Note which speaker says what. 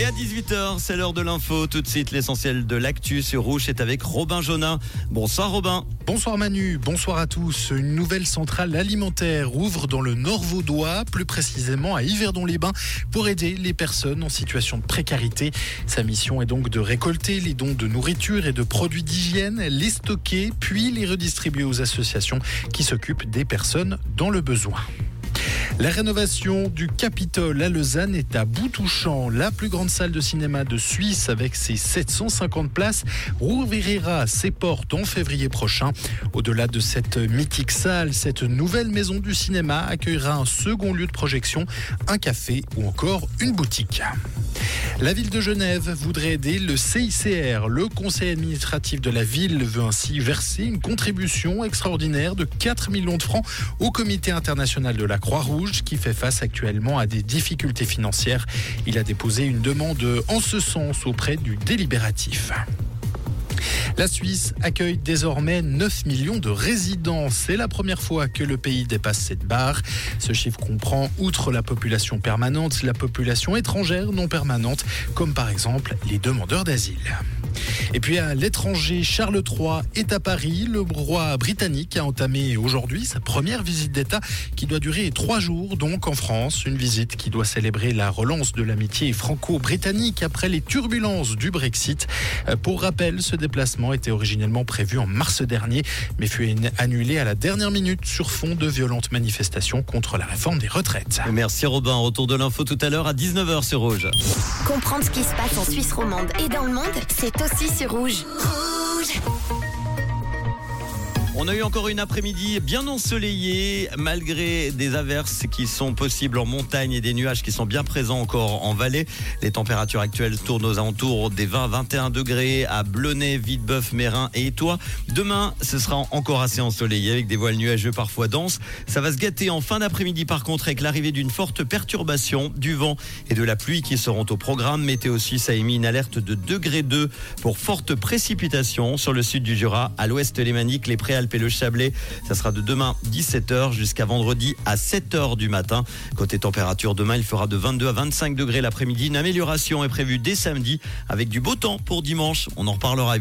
Speaker 1: Et à 18h, c'est l'heure de l'info. Tout de suite, l'essentiel de l'actu sur Rouge est avec Robin Jonin. Bonsoir Robin.
Speaker 2: Bonsoir Manu, bonsoir à tous. Une nouvelle centrale alimentaire ouvre dans le Nord Vaudois, plus précisément à Yverdon-les-Bains, pour aider les personnes en situation de précarité. Sa mission est donc de récolter les dons de nourriture et de produits d'hygiène, les stocker, puis les redistribuer aux associations qui s'occupent des personnes dans le besoin. La rénovation du Capitole à Lausanne est à bout touchant. La plus grande salle de cinéma de Suisse, avec ses 750 places, rouvrira ses portes en février prochain. Au-delà de cette mythique salle, cette nouvelle maison du cinéma accueillera un second lieu de projection, un café ou encore une boutique. La ville de Genève voudrait aider le CICR. Le conseil administratif de la ville veut ainsi verser une contribution extraordinaire de 4 millions de francs au comité international de la Croix-Rouge qui fait face actuellement à des difficultés financières. Il a déposé une demande en ce sens auprès du délibératif. La Suisse accueille désormais 9 millions de résidents. C'est la première fois que le pays dépasse cette barre. Ce chiffre comprend, outre la population permanente, la population étrangère non permanente, comme par exemple les demandeurs d'asile. Et puis à l'étranger, Charles III est à Paris. Le roi britannique a entamé aujourd'hui sa première visite d'État qui doit durer trois jours, donc en France. Une visite qui doit célébrer la relance de l'amitié franco-britannique après les turbulences du Brexit. Pour rappel, ce déplacement était originellement prévu en mars dernier, mais fut annulé à la dernière minute sur fond de violentes manifestations contre la réforme des retraites.
Speaker 1: Merci Robin. Retour de l'info tout à l'heure à 19h sur Rouge.
Speaker 3: Comprendre ce qui se passe en Suisse romande et dans le monde, c'est aussi Rouge. Rouge
Speaker 1: on a eu encore une après-midi bien ensoleillée, malgré des averses qui sont possibles en montagne et des nuages qui sont bien présents encore en vallée. Les températures actuelles tournent aux alentours des 20-21 degrés à Blonay, Vitebeuf, Mérin et Étoile. Demain, ce sera encore assez ensoleillé avec des voiles nuageux parfois denses. Ça va se gâter en fin d'après-midi par contre avec l'arrivée d'une forte perturbation, du vent et de la pluie qui seront au programme. Météo Suisse a émis une alerte de degré 2 pour fortes précipitations sur le sud du Jura, à l'ouest lémanique, les préalpes et le Chablais. Ça sera de demain 17h jusqu'à vendredi à 7h du matin. Côté température, demain il fera de 22 à 25 degrés l'après-midi. Une amélioration est prévue dès samedi avec du beau temps pour dimanche. On en reparlera évidemment.